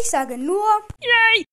Ich sage nur. Yay!